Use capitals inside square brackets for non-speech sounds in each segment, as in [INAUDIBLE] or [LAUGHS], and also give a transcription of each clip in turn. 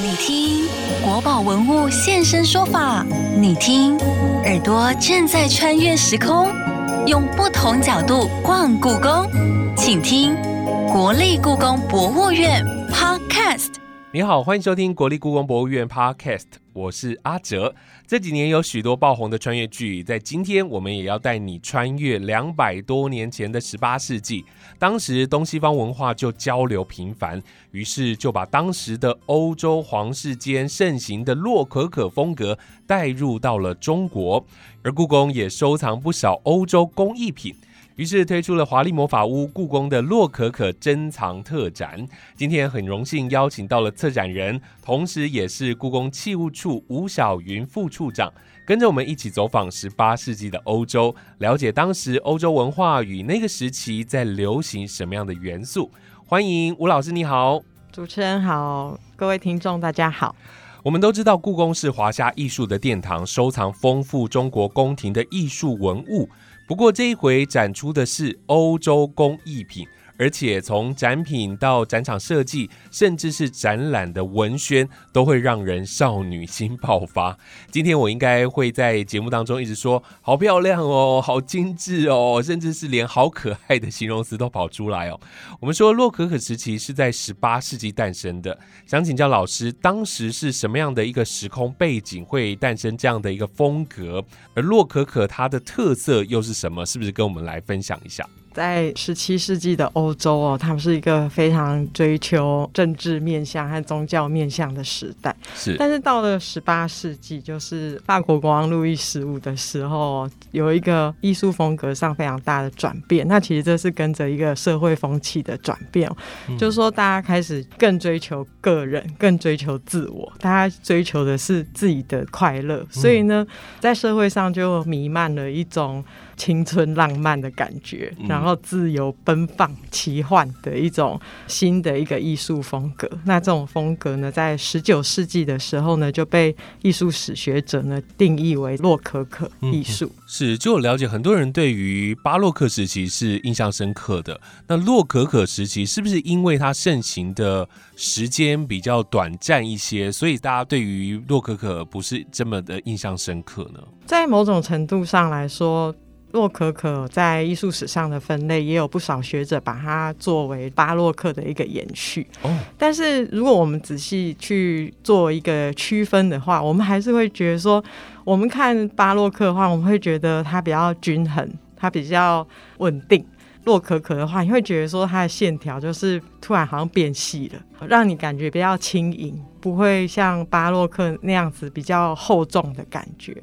你听国宝文物现身说法，你听耳朵正在穿越时空，用不同角度逛故宫，请听国立故宫博物院 Podcast。你好，欢迎收听国立故宫博物院 Podcast，我是阿哲。这几年有许多爆红的穿越剧，在今天我们也要带你穿越两百多年前的十八世纪。当时东西方文化就交流频繁，于是就把当时的欧洲皇室间盛行的洛可可风格带入到了中国，而故宫也收藏不少欧洲工艺品。于是推出了华丽魔法屋故宫的洛可可珍藏特展。今天很荣幸邀请到了策展人，同时也是故宫器物处吴晓云副处长，跟着我们一起走访十八世纪的欧洲，了解当时欧洲文化与那个时期在流行什么样的元素。欢迎吴老师，你好，主持人好，各位听众大家好。我们都知道故宫是华夏艺术的殿堂，收藏丰富中国宫廷的艺术文物。不过这一回展出的是欧洲工艺品。而且从展品到展场设计，甚至是展览的文宣，都会让人少女心爆发。今天我应该会在节目当中一直说“好漂亮哦，好精致哦”，甚至是连“好可爱”的形容词都跑出来哦。我们说洛可可时期是在十八世纪诞生的，想请教老师，当时是什么样的一个时空背景会诞生这样的一个风格？而洛可可它的特色又是什么？是不是跟我们来分享一下？在十七世纪的欧洲哦，他们是一个非常追求政治面向和宗教面向的时代。是，但是到了十八世纪，就是法国国王路易十五的时候，有一个艺术风格上非常大的转变。那其实这是跟着一个社会风气的转变，就是说大家开始更追求个人，更追求自我，大家追求的是自己的快乐。所以呢，在社会上就弥漫了一种。青春浪漫的感觉，然后自由奔放、奇幻的一种新的一个艺术风格。那这种风格呢，在十九世纪的时候呢，就被艺术史学者呢定义为洛可可艺术。是，就我了解，很多人对于巴洛克时期是印象深刻的。那洛可可时期是不是因为它盛行的时间比较短暂一些，所以大家对于洛可可不是这么的印象深刻呢？在某种程度上来说。洛可可在艺术史上的分类，也有不少学者把它作为巴洛克的一个延续。哦，但是如果我们仔细去做一个区分的话，我们还是会觉得说，我们看巴洛克的话，我们会觉得它比较均衡，它比较稳定。洛可可的话，你会觉得说它的线条就是突然好像变细了，让你感觉比较轻盈，不会像巴洛克那样子比较厚重的感觉。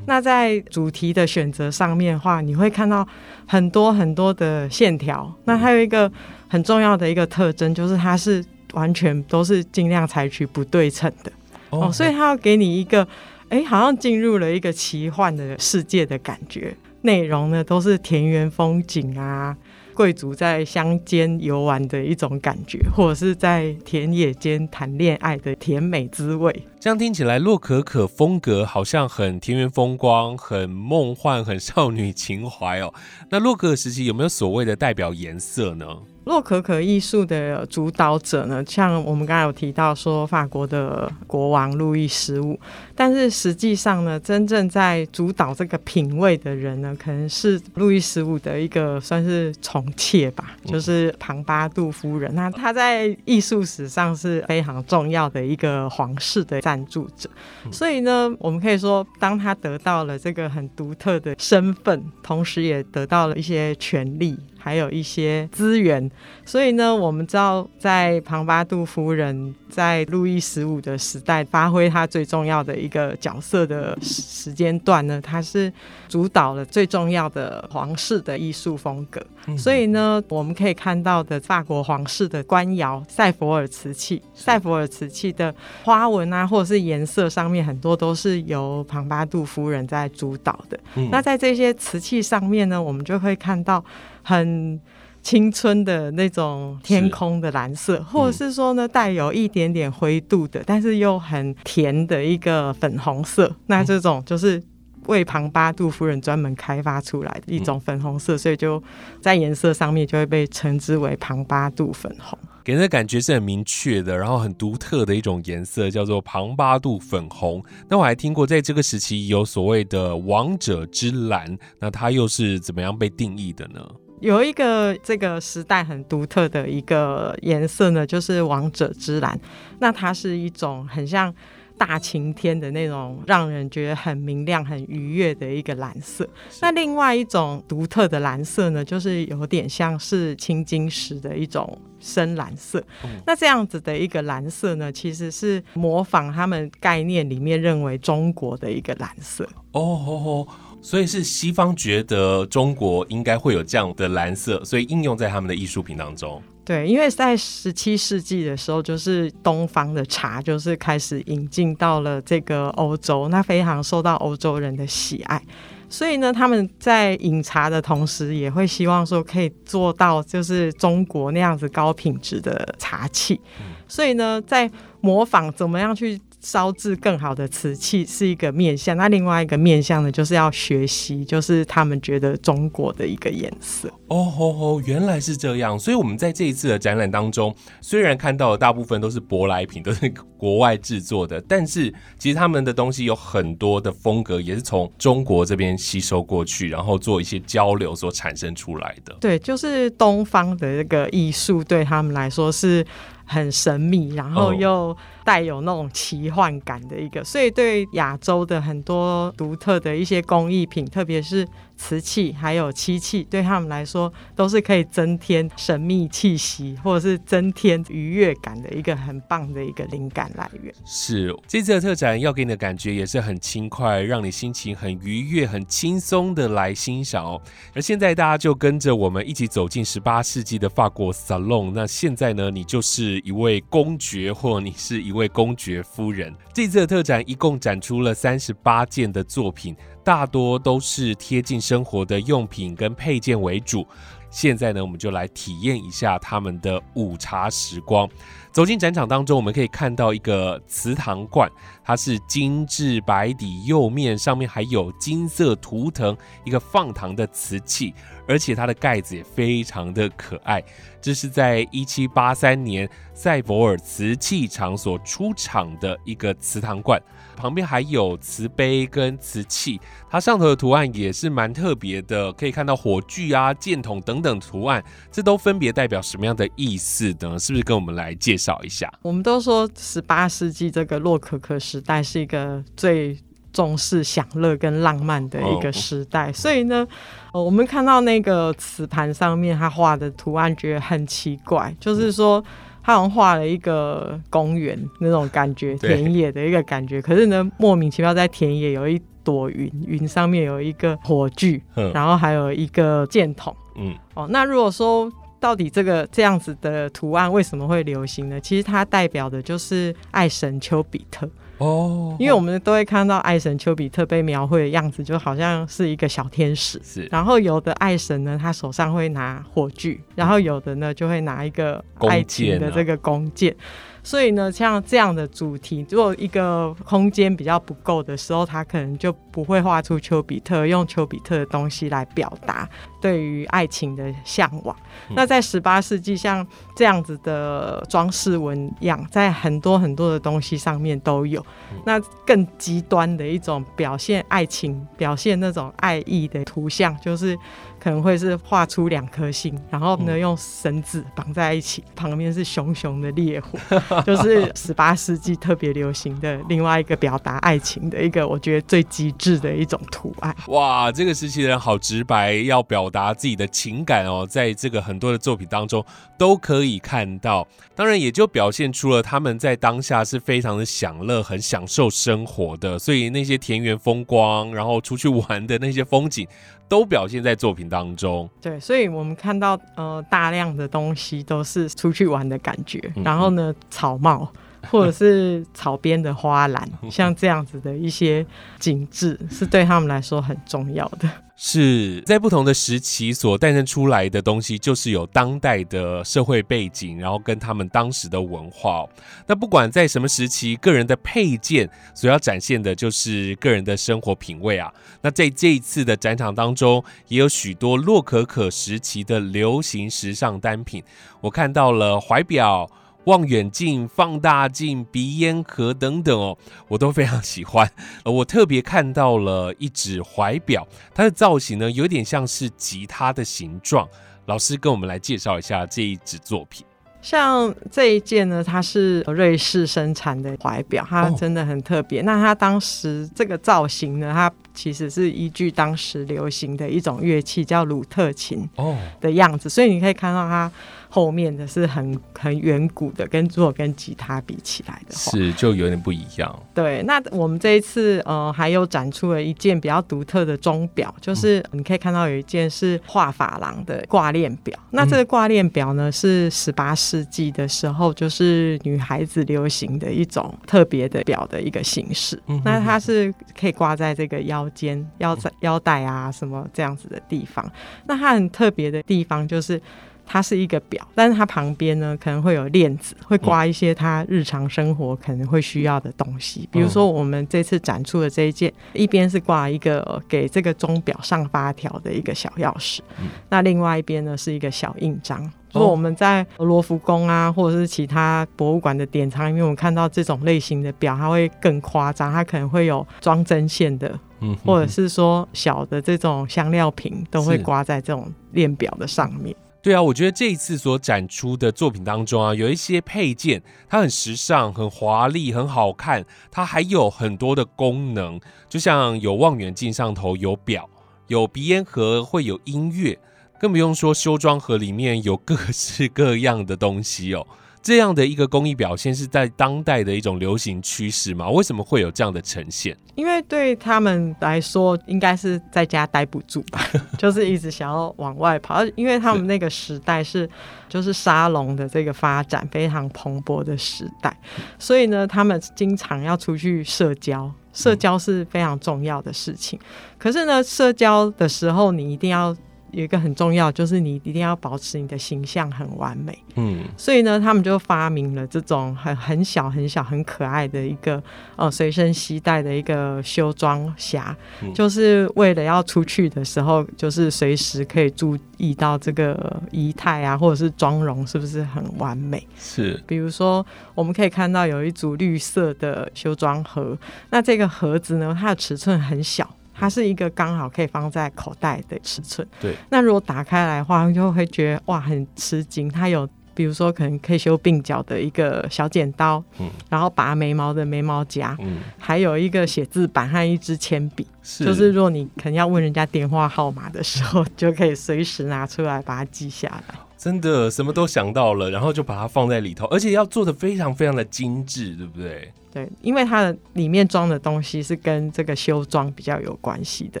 那在主题的选择上面的话，你会看到很多很多的线条。那还有一个很重要的一个特征，就是它是完全都是尽量采取不对称的哦，所以它要给你一个哎，好像进入了一个奇幻的世界的感觉。内容呢都是田园风景啊，贵族在乡间游玩的一种感觉，或者是在田野间谈恋爱的甜美滋味。这样听起来，洛可可风格好像很田园风光、很梦幻、很少女情怀哦。那洛可可时期有没有所谓的代表颜色呢？洛可可艺术的主导者呢，像我们刚才有提到说法国的国王路易十五，但是实际上呢，真正在主导这个品味的人呢，可能是路易十五的一个算是宠妾吧，就是庞巴杜夫人。那她在艺术史上是非常重要的一个皇室的赞助者，所以呢，我们可以说，当他得到了这个很独特的身份，同时也得到了一些权利。还有一些资源，所以呢，我们知道在庞巴杜夫人在路易十五的时代发挥她最重要的一个角色的时间段呢，她是主导了最重要的皇室的艺术风格。所以呢，我们可以看到的法国皇室的官窑塞佛尔瓷器，塞佛尔瓷器的花纹啊，或者是颜色上面很多都是由庞巴杜夫人在主导的。那在这些瓷器上面呢，我们就会看到。很青春的那种天空的蓝色，或者是说呢，带有一点点灰度的，但是又很甜的一个粉红色。那这种就是为庞巴杜夫人专门开发出来的一种粉红色，所以就在颜色上面就会被称之为庞巴杜粉红。给人的感觉是很明确的，然后很独特的一种颜色，叫做庞巴杜粉红。那我还听过，在这个时期有所谓的王者之蓝，那它又是怎么样被定义的呢？有一个这个时代很独特的一个颜色呢，就是王者之蓝。那它是一种很像。大晴天的那种，让人觉得很明亮、很愉悦的一个蓝色。那另外一种独特的蓝色呢，就是有点像是青金石的一种深蓝色。那这样子的一个蓝色呢，其实是模仿他们概念里面认为中国的一个蓝色。哦哦哦，所以是西方觉得中国应该会有这样的蓝色，所以应用在他们的艺术品当中。对，因为在十七世纪的时候，就是东方的茶就是开始引进到了这个欧洲，那非常受到欧洲人的喜爱。所以呢，他们在饮茶的同时，也会希望说可以做到就是中国那样子高品质的茶器。所以呢，在模仿怎么样去。烧制更好的瓷器是一个面向，那另外一个面向呢，就是要学习，就是他们觉得中国的一个颜色。哦哦哦，原来是这样。所以，我们在这一次的展览当中，虽然看到的大部分都是舶来品，都是国外制作的，但是其实他们的东西有很多的风格，也是从中国这边吸收过去，然后做一些交流所产生出来的。对，就是东方的这个艺术对他们来说是。很神秘，然后又带有那种奇幻感的一个，所以对亚洲的很多独特的一些工艺品，特别是。瓷器还有漆器，对他们来说都是可以增添神秘气息，或者是增添愉悦感的一个很棒的一个灵感来源。是这次的特展要给你的感觉也是很轻快，让你心情很愉悦、很轻松的来欣赏哦。而现在大家就跟着我们一起走进十八世纪的法国 salon。那现在呢，你就是一位公爵，或你是一位公爵夫人。这次的特展一共展出了三十八件的作品。大多都是贴近生活的用品跟配件为主。现在呢，我们就来体验一下他们的午茶时光。走进展场当中，我们可以看到一个瓷糖罐，它是精致白底釉面，上面还有金色图腾，一个放糖的瓷器，而且它的盖子也非常的可爱。这是在一七八三年塞博尔瓷器厂所出厂的一个瓷糖罐。旁边还有瓷杯跟瓷器，它上头的图案也是蛮特别的，可以看到火炬啊、箭筒等等图案，这都分别代表什么样的意思呢？是不是跟我们来介绍一下？我们都说十八世纪这个洛可可时代是一个最重视享乐跟浪漫的一个时代，所以呢，我们看到那个瓷盘上面他画的图案，觉得很奇怪，就是说。他好像画了一个公园那种感觉，田野的一个感觉。可是呢，莫名其妙在田野有一朵云，云上面有一个火炬，然后还有一个箭筒。嗯，哦，那如果说到底这个这样子的图案为什么会流行呢？其实它代表的就是爱神丘比特。哦，因为我们都会看到爱神丘比特被描绘的样子，就好像是一个小天使。是，然后有的爱神呢，他手上会拿火炬，然后有的呢就会拿一个爱情的这个弓箭。所以呢，像这样的主题，如果一个空间比较不够的时候，他可能就不会画出丘比特，用丘比特的东西来表达对于爱情的向往。那在十八世纪，像这样子的装饰纹样，在很多很多的东西上面都有。那更极端的一种表现爱情、表现那种爱意的图像，就是可能会是画出两颗星，然后呢用绳子绑在一起，旁边是熊熊的烈火，[LAUGHS] 就是十八世纪特别流行的另外一个表达爱情的一个，我觉得最极致的一种图案。哇，这个时期的人好直白，要表达自己的情感哦，在这个很多的作品当中都可以看到。当然，也就表现出了他们在当下是非常的享乐，很享受生活的。所以那些田园风光，然后出去玩的那些风景，都表现在作品当中。对，所以我们看到呃大量的东西都是出去玩的感觉。然后呢，草帽。或者是草边的花篮，像这样子的一些景致，是对他们来说很重要的。是在不同的时期所诞生出来的东西，就是有当代的社会背景，然后跟他们当时的文化。那不管在什么时期，个人的配件所要展现的就是个人的生活品味啊。那在这一次的展场当中，也有许多洛可可时期的流行时尚单品，我看到了怀表。望远镜、放大镜、鼻烟盒等等哦，我都非常喜欢。[LAUGHS] 呃，我特别看到了一只怀表，它的造型呢有点像是吉他的形状。老师跟我们来介绍一下这一只作品。像这一件呢，它是瑞士生产的怀表，它真的很特别。那它当时这个造型呢，它其实是依据当时流行的一种乐器叫鲁特琴哦的样子，所以你可以看到它。后面的是很很远古的，跟如果跟吉他比起来的话，是就有点不一样。对，那我们这一次呃还有展出了一件比较独特的钟表，就是你可以看到有一件是画珐琅的挂链表。那这个挂链表呢是十八世纪的时候，就是女孩子流行的一种特别的表的一个形式。那它是可以挂在这个腰间、腰在腰带啊什么这样子的地方。那它很特别的地方就是。它是一个表，但是它旁边呢可能会有链子，会挂一些它日常生活可能会需要的东西。比如说我们这次展出的这一件，一边是挂一个给这个钟表上发条的一个小钥匙，那另外一边呢是一个小印章。如果我们在罗浮宫啊，或者是其他博物馆的典藏里面，我们看到这种类型的表，它会更夸张，它可能会有装针线的，嗯，或者是说小的这种香料瓶都会挂在这种链表的上面。对啊，我觉得这一次所展出的作品当中啊，有一些配件，它很时尚、很华丽、很好看，它还有很多的功能，就像有望远镜上头有表，有鼻烟盒会有音乐，更不用说修装盒里面有各式各样的东西哦。这样的一个工艺表现是在当代的一种流行趋势吗？为什么会有这样的呈现？因为对他们来说，应该是在家待不住吧，[LAUGHS] 就是一直想要往外跑。因为他们那个时代是就是沙龙的这个发展非常蓬勃的时代，所以呢，他们经常要出去社交，社交是非常重要的事情。可是呢，社交的时候你一定要。有一个很重要，就是你一定要保持你的形象很完美。嗯，所以呢，他们就发明了这种很很小、很小、很可爱的一个呃随身携带的一个修装匣，就是为了要出去的时候，就是随时可以注意到这个仪态啊，或者是妆容是不是很完美。是，比如说我们可以看到有一组绿色的修装盒，那这个盒子呢，它的尺寸很小。它是一个刚好可以放在口袋的尺寸。对。那如果打开来的话，就会觉得哇，很吃惊。它有，比如说可能可以修鬓角的一个小剪刀，嗯，然后拔眉毛的眉毛夹，嗯，还有一个写字板和一支铅笔。是。就是如果你可能要问人家电话号码的时候，就可以随时拿出来把它记下来。真的什么都想到了，然后就把它放在里头，而且要做的非常非常的精致，对不对？对，因为它的里面装的东西是跟这个修装比较有关系的。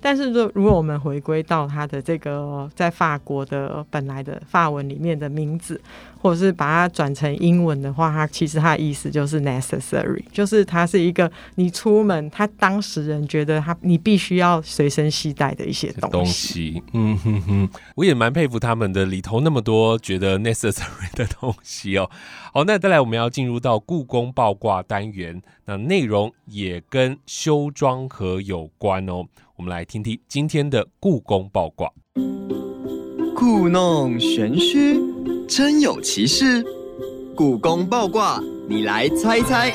但是，如如果我们回归到它的这个在法国的本来的法文里面的名字，或者是把它转成英文的话，它其实它的意思就是 necessary，就是它是一个你出门，他当时人觉得他你必须要随身携带的一些东西。嗯哼哼，我也蛮佩服他们的，里头那么多觉得 necessary 的东西哦。好，那再来我们要进入到故宫爆挂单元，那内容也跟修装盒有关哦。我们来听听今天的故宫爆挂。故弄玄虚，真有其事。故宫爆挂，你来猜猜。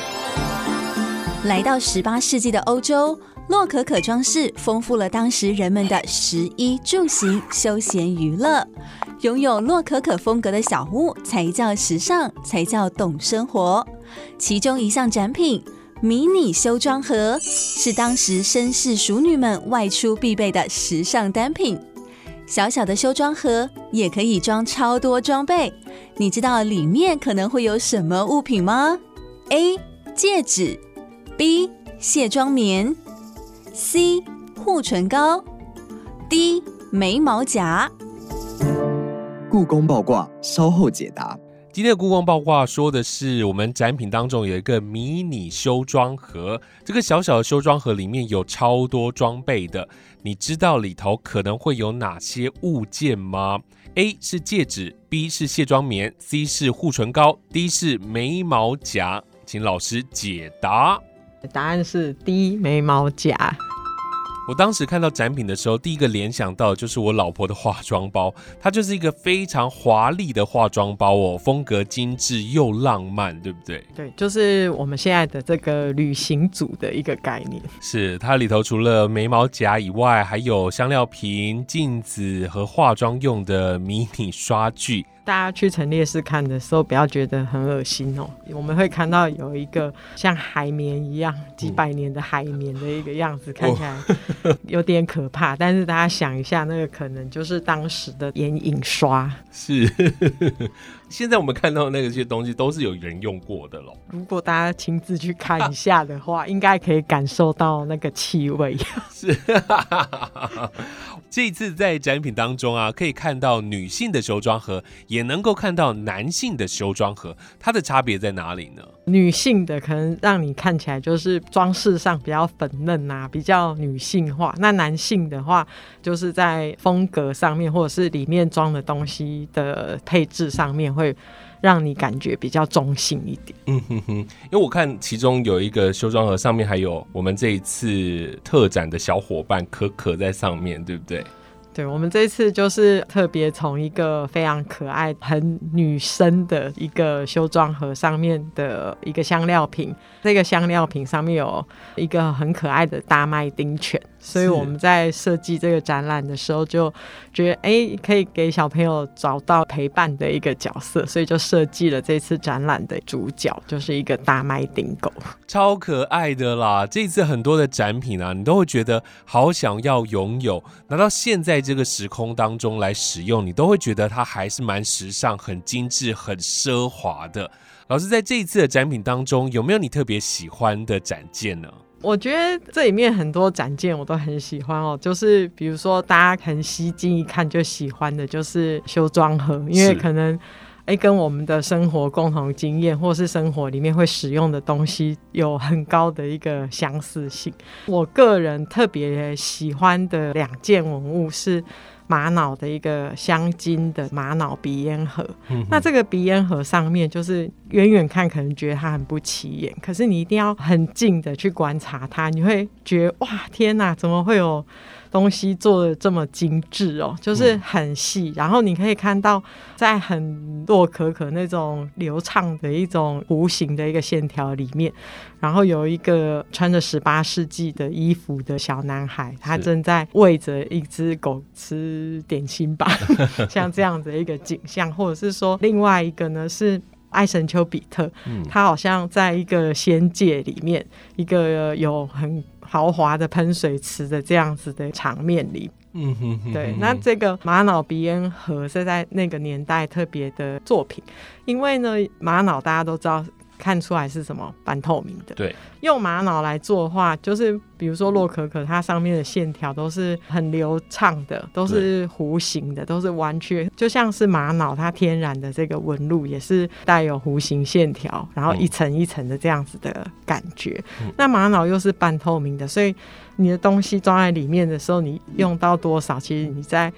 来到十八世纪的欧洲，洛可可装饰丰富了当时人们的食衣住行、休闲娱乐。拥有洛可可风格的小屋才叫时尚，才叫懂生活。其中一项展品——迷你修装盒，是当时绅士淑女们外出必备的时尚单品。小小的修装盒也可以装超多装备。你知道里面可能会有什么物品吗？A. 戒指 B. 卸妆棉 C. 护唇膏 D. 眉毛夹。故宫爆卦，稍后解答。今天的故宫爆卦说的是，我们展品当中有一个迷你修装盒，这个小小的修装盒里面有超多装备的。你知道里头可能会有哪些物件吗？A 是戒指，B 是卸妆棉，C 是护唇膏，D 是眉毛夹。请老师解答。答案是 D 眉毛夹。我当时看到展品的时候，第一个联想到就是我老婆的化妆包，它就是一个非常华丽的化妆包哦，风格精致又浪漫，对不对？对，就是我们现在的这个旅行组的一个概念。是它里头除了眉毛夹以外，还有香料瓶、镜子和化妆用的迷你刷具。大家去陈列室看的时候，不要觉得很恶心哦。我们会看到有一个像海绵一样几百年的海绵的一个样子，看起来有点可怕。但是大家想一下，那个可能就是当时的眼影刷。是，[LAUGHS] 现在我们看到那个些东西都是有人用过的喽。如果大家亲自去看一下的话，应该可以感受到那个气味。[LAUGHS] [LAUGHS] 是。这次在展品当中啊，可以看到女性的修妆盒，也能够看到男性的修妆盒，它的差别在哪里呢？女性的可能让你看起来就是装饰上比较粉嫩啊，比较女性化；那男性的话，就是在风格上面，或者是里面装的东西的配置上面，会让你感觉比较中性一点。嗯哼哼，因为我看其中有一个修妆盒上面还有我们这一次特展的小伙伴可可在上面对不对？对，我们这次就是特别从一个非常可爱、很女生的一个修妆盒上面的一个香料瓶，这个香料瓶上面有一个很可爱的大麦丁犬。所以我们在设计这个展览的时候，就觉得哎，可以给小朋友找到陪伴的一个角色，所以就设计了这次展览的主角，就是一个大麦丁狗，[LAUGHS] 超可爱的啦！这次很多的展品啊，你都会觉得好想要拥有，拿到现在这个时空当中来使用，你都会觉得它还是蛮时尚、很精致、很奢华的。老师在这一次的展品当中，有没有你特别喜欢的展件呢？我觉得这里面很多展件我都很喜欢哦，就是比如说大家很吸睛，一看就喜欢的，就是修妆盒，因为可能哎跟我们的生活共同经验，或是生活里面会使用的东西有很高的一个相似性。我个人特别喜欢的两件文物是。玛瑙的一个镶金的玛瑙鼻烟盒，那这个鼻烟盒上面就是远远看可能觉得它很不起眼，可是你一定要很近的去观察它，你会觉得哇天哪，怎么会有？东西做的这么精致哦，就是很细，然后你可以看到在很洛可可那种流畅的一种弧形的一个线条里面，然后有一个穿着十八世纪的衣服的小男孩，他正在喂着一只狗吃点心吧，[LAUGHS] 像这样的一个景象，或者是说另外一个呢是爱神丘比特，他好像在一个仙界里面，一个有很。豪华的喷水池的这样子的场面里，嗯哼，对，那这个玛瑙鼻烟盒是在那个年代特别的作品，因为呢，玛瑙大家都知道。看出来是什么半透明的？对，用玛瑙来做的话，就是比如说洛可可，它上面的线条都是很流畅的，都是弧形的，都是弯曲，就像是玛瑙它天然的这个纹路也是带有弧形线条，然后一层一层的这样子的感觉。那玛瑙又是半透明的，所以你的东西装在里面的时候，你用到多少，其实你在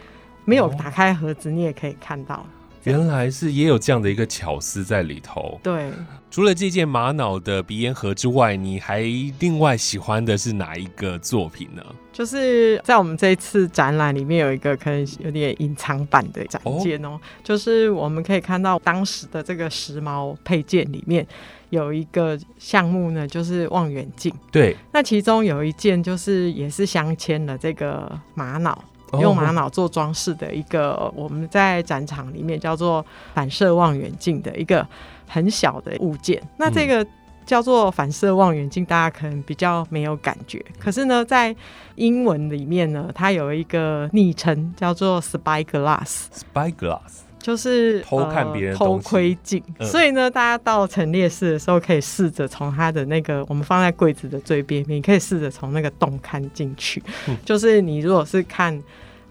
没有打开盒子，你也可以看到。原来是也有这样的一个巧思在里头。对，除了这件玛瑙的鼻烟盒之外，你还另外喜欢的是哪一个作品呢？就是在我们这一次展览里面有一个可能有点隐藏版的展件哦，就是我们可以看到当时的这个时髦配件里面有一个项目呢，就是望远镜。对，那其中有一件就是也是镶嵌了这个玛瑙。用玛瑙做装饰的一个，我们在展场里面叫做反射望远镜的一个很小的物件。那这个叫做反射望远镜，大家可能比较没有感觉。可是呢，在英文里面呢，它有一个昵称叫做 spy glass。就是偷看别人偷窥镜。所以呢，大家到陈列室的时候，可以试着从它的那个我们放在柜子的最边边，可以试着从那个洞看进去。就是你如果是看。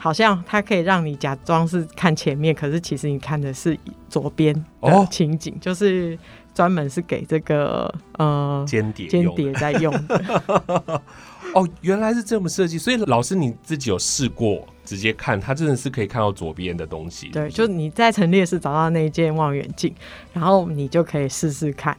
好像它可以让你假装是看前面，可是其实你看的是左边哦的情景，就是专门是给这个呃间谍间谍在用的。[LAUGHS] 哦，原来是这么设计，所以老师你自己有试过直接看，它真的是可以看到左边的东西。对，就你在陈列室找到那一件望远镜，然后你就可以试试看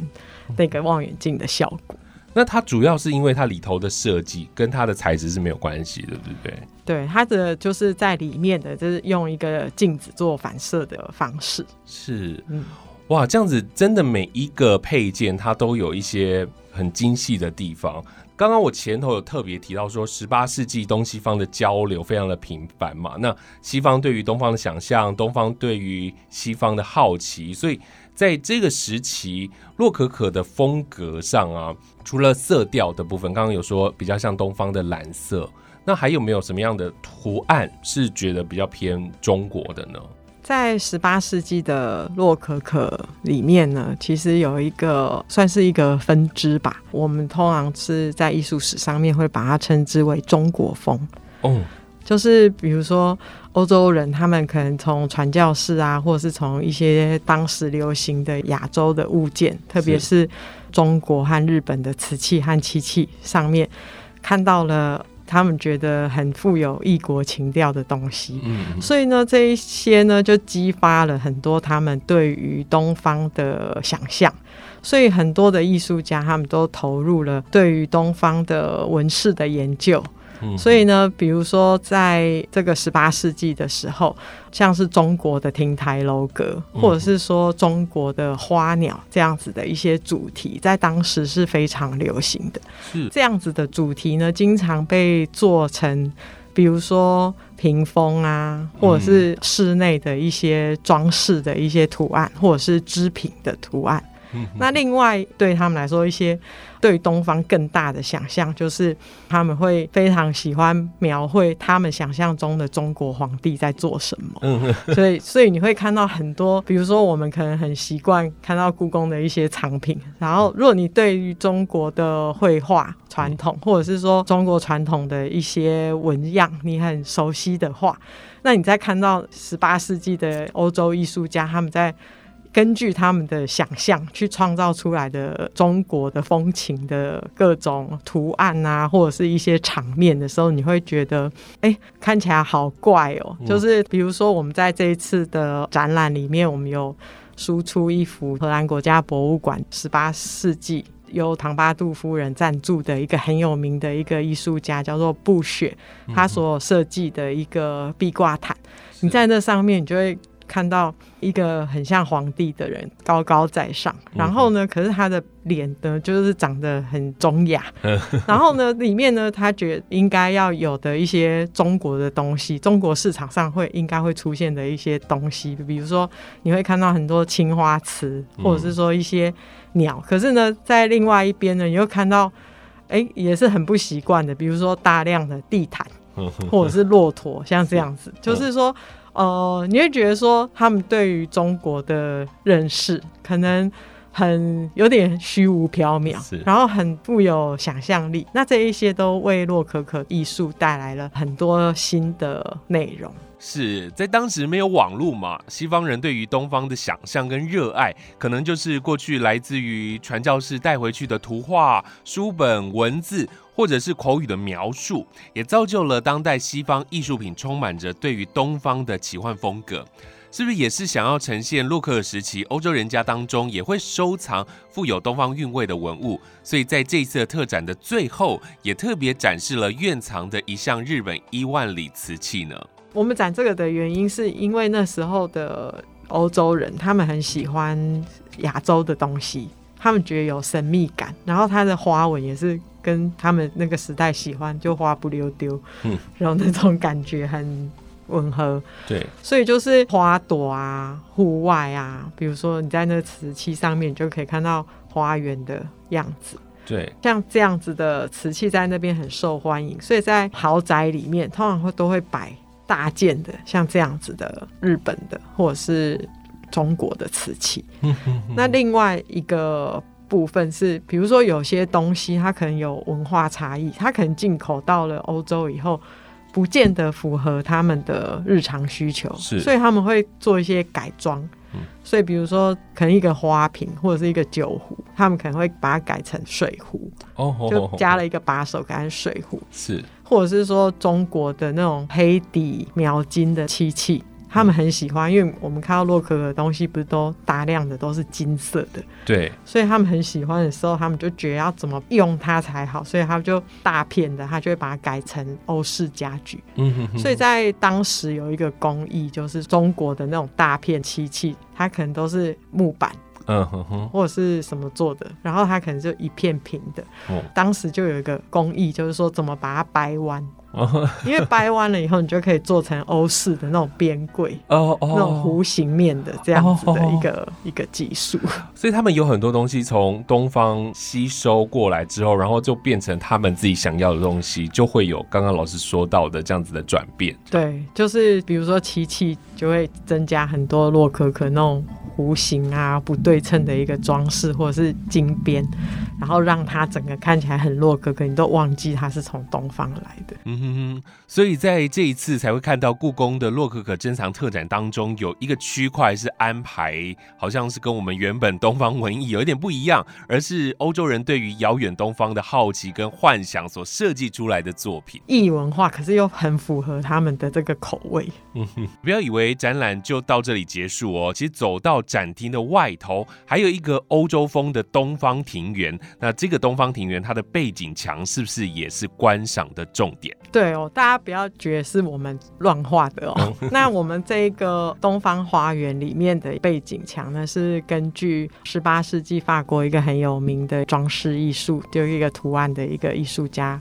那个望远镜的效果。那它主要是因为它里头的设计跟它的材质是没有关系的，对不对？对，它的就是在里面的，就是用一个镜子做反射的方式。是，嗯哇，这样子真的每一个配件它都有一些很精细的地方。刚刚我前头有特别提到说，十八世纪东西方的交流非常的频繁嘛，那西方对于东方的想象，东方对于西方的好奇，所以在这个时期，洛可可的风格上啊，除了色调的部分，刚刚有说比较像东方的蓝色，那还有没有什么样的图案是觉得比较偏中国的呢？在十八世纪的洛可可里面呢，其实有一个算是一个分支吧。我们通常是在艺术史上面会把它称之为中国风，哦，就是比如说欧洲人，他们可能从传教士啊，或者是从一些当时流行的亚洲的物件，特别是中国和日本的瓷器和漆器上面，看到了他们觉得很富有异国情调的东西。嗯，所以呢，这一些呢，就激发了很多他们对于东方的想象。所以很多的艺术家，他们都投入了对于东方的纹饰的研究。嗯所以呢，比如说在这个十八世纪的时候，像是中国的亭台楼阁，嗯或者是说中国的花鸟这样子的一些主题，在当时是非常流行的。是这样子的主题呢，经常被做成，比如说屏风啊，或者是室内的一些装饰的一些图案，或者是织品的图案。嗯那另外对他们来说，一些对东方更大的想象，就是他们会非常喜欢描绘他们想象中的中国皇帝在做什么。嗯所以，[LAUGHS] 所以你会看到很多，比如说我们可能很习惯看到故宫的一些藏品，然后如果你对于中国的绘画传统，或者是说中国传统的一些纹样，你很熟悉的话，那你再看到十八世纪的欧洲艺术家他们在。根据他们的想象去创造出来的中国的风情的各种图案啊，或者是一些场面的时候，你会觉得，哎、看起来好怪哦。嗯就是比如说，我们在这一次的展览里面，我们有输出一幅荷兰国家博物馆十八世纪由唐巴杜夫人赞助的一个很有名的一个艺术家，叫做布雪，他所设计的一个壁挂毯。你在那上面，你就会看到一个很像皇帝的人高高在上，然后呢，可是他的脸呢，就是长得很中雅，[LAUGHS] 然后呢，里面呢，他觉得应该要有的一些中国的东西，中国市场上会应该会出现的一些东西，比如说你会看到很多青花瓷，或者是说一些鸟，可是呢，在另外一边呢，你又看到，哎，也是很不习惯的，比如说大量的地毯。或者是骆驼，像这样子，就是说，呃，你会觉得说他们对于中国的认识可能很有点虚无缥缈是，然后很富有想象力。那这一些都为洛可可艺术带来了很多新的内容。是在当时没有网络嘛，西方人对于东方的想象跟热爱，可能就是过去来自于传教士带回去的图画、书本、文字，或者是口语的描述，也造就了当代西方艺术品充满着对于东方的奇幻风格。是不是也是想要呈现洛克尔时期欧洲人家当中也会收藏富有东方韵味的文物？所以在这一次特展的最后，也特别展示了院藏的一项日本伊万里瓷器呢。我们展这个的原因，是因为那时候的欧洲人，他们很喜欢亚洲的东西，他们觉得有神秘感，然后它的花纹也是跟他们那个时代喜欢就花不溜丢，嗯。然后那种感觉很吻合，对，所以就是花朵啊、户外啊，比如说你在那瓷器上面，你就可以看到花园的样子。对，像这样子的瓷器在那边很受欢迎，所以在豪宅里面通常会都会摆大件的，像这样子的日本的或者是中国的瓷器。[LAUGHS] 那另外一个部分是，比如说有些东西它可能有文化差异，它可能进口到了欧洲以后，不见得符合他们的日常需求，是所以他们会做一些改装。嗯所以比如说，可能一个花瓶或者是一个酒壶，他们可能会把它改成水壶，哦，就加了一个把手改成水壶，是或者是说中国的那种黑底描金的漆器。他们很喜欢，因为我们看到洛可可的东西不是都大量的都是金色的，对，所以他们很喜欢的时候，他们就觉得要怎么用它才好，所以他们就大片的，他就会把它改成欧式家具。嗯哼哼。所以在当时有一个工艺，就是中国的那种大片漆器，它可能都是木板嗯哼哼，或者是什么做的，然后它可能就一片平的。哦。当时就有一个工艺，就是说怎么把它掰弯，哦 [LAUGHS] 因为掰弯了以后，你就可以做成欧式的那种边柜。哦那种弧形面的这样子的哦一个、一个技术，[LAUGHS] 所以他们有很多东西从东方吸收过来之后，然后就变成他们自己想要的东西，就会有刚刚老师说到的这样子的转变。对，就是比如说漆器就会增加很多洛可可那种弧形啊、不对称的一个装饰，或者是金边，然后让它整个看起来很洛可可，你都忘记它是从东方来的。嗯哼哼，所以在这一次才会看到故宫的洛可可珍藏特展当中，有一个区块是安排，好像是跟我们原本东方文艺有一点不一样，而是欧洲人对于遥远东方的好奇跟幻想所设计出来的作品。[LAUGHS] 异文化，可是又很符合他们的这个口味。嗯哼，不要以为展览就到这里结束哦，其实走到展厅的外头，还有一个欧洲风的东方庭园。那这个东方庭园，它的背景墙是不是也是观赏的重点？对哦，大家不要觉得是我们乱画的哦。[LAUGHS] 那我们这个东方花园里面的背景墙呢，是根据十八世纪法国一个很有名的装饰艺术，就一个图案的一个艺术家。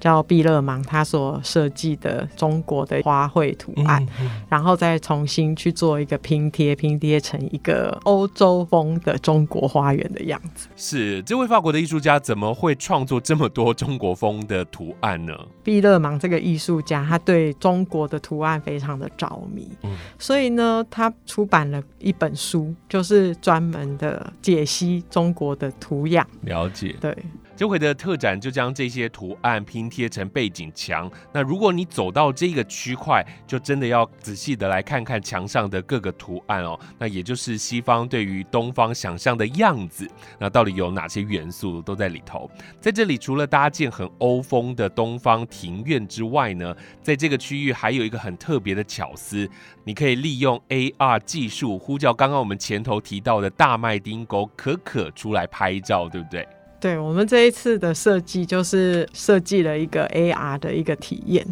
叫毕勒芒，他所设计的中国的花卉图案，然后再重新去做一个拼贴，拼贴成一个欧洲风的中国花园的样子。是这位法国的艺术家怎么会创作这么多中国风的图案呢？毕勒芒这个艺术家，他对中国的图案非常的着迷，嗯所以呢，他出版了一本书，就是专门的解析中国的图样。了解。对，这回的特展就将这些图案拼贴成背景墙。那如果你走到这个区块，就真的要仔细的来看看墙上的各个图案哦。那也就是西方对于东方想象的样子，那到底有哪些元素都在里头？在这里，除了搭建很欧风的东方庭院之外呢，在这个区域还有一个很特别的巧思，你可以利用 AR 技术呼叫刚刚我们前头提到的大麦丁狗可可出来拍照，对不对？对我们这一次的设计就是设计了一个 AR 的一个体验。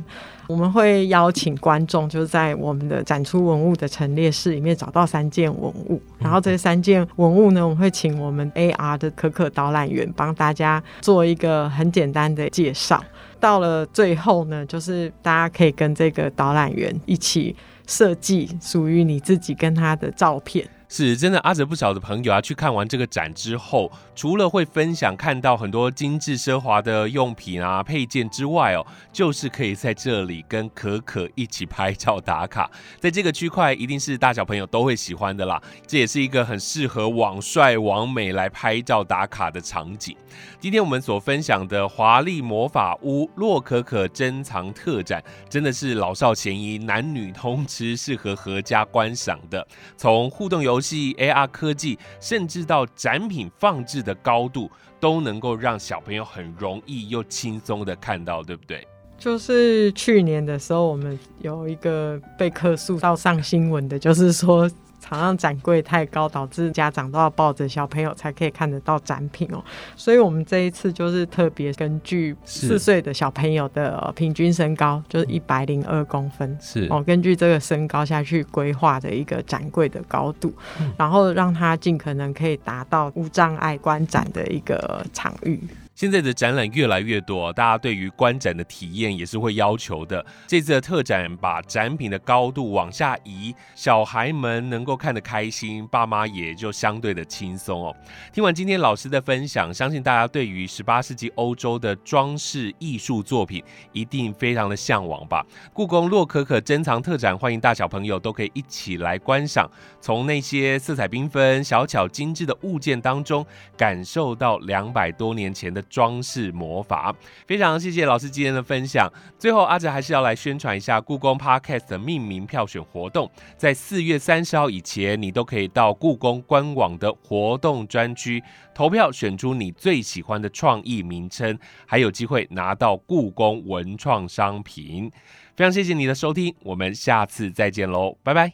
我们会邀请观众，就是在我们的展出文物的陈列室里面找到三件文物，然后这三件文物呢，我们会请我们 AR 的可可导览员帮大家做一个很简单的介绍。到了最后呢，就是大家可以跟这个导览员一起设计属于你自己跟他的照片。是真的，阿哲不少的朋友啊，去看完这个展之后，除了会分享看到很多精致奢华的用品啊、配件之外哦，就是可以在这里跟可可一起拍照打卡。在这个区块，一定是大小朋友都会喜欢的啦。这也是一个很适合网帅网美来拍照打卡的场景。今天我们所分享的华丽魔法屋洛可可珍藏特展，真的是老少咸宜、男女通吃，适合合家观赏的。从互动游游戏、AR 科技，甚至到展品放置的高度，都能够让小朋友很容易又轻松的看到，对不对？就是去年的时候，我们有一个被客诉到上新闻的，就是说场上展柜太高，导致家长都要抱着小朋友才可以看得到展品哦。所以我们这一次就是特别根据四岁的小朋友的呃平均身高，就是一百零二公分。是哦，根据这个身高下去规划的一个展柜的高度，然后让他尽可能可以达到无障碍观展的一个场域。现在的展览越来越多，大家对于观展的体验也是会要求的。这次的特展把展品的高度往下移，小孩们能够看得开心，爸妈也就相对的轻松哦。听完今天老师的分享，相信大家对于十八世纪欧洲的装饰艺术作品一定非常的向往吧。故宫洛可可珍藏特展，欢迎大小朋友都可以一起来观赏，从那些色彩缤纷、小巧精致的物件当中，感受到两百多年前的装饰魔法。非常谢谢老师今天的分享。最后，阿哲还是要来宣传一下故宫 Podcast 的命名票选活动，在四月三十号以前，你都可以到故宫官网的活动专区投票，选出你最喜欢的创意名称，还有机会拿到故宫文创商品。非常谢谢你的收听，我们下次再见喽，拜拜。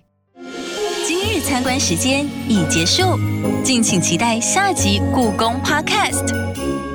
今日参观时间已结束，敬请期待下集故宫 Podcast。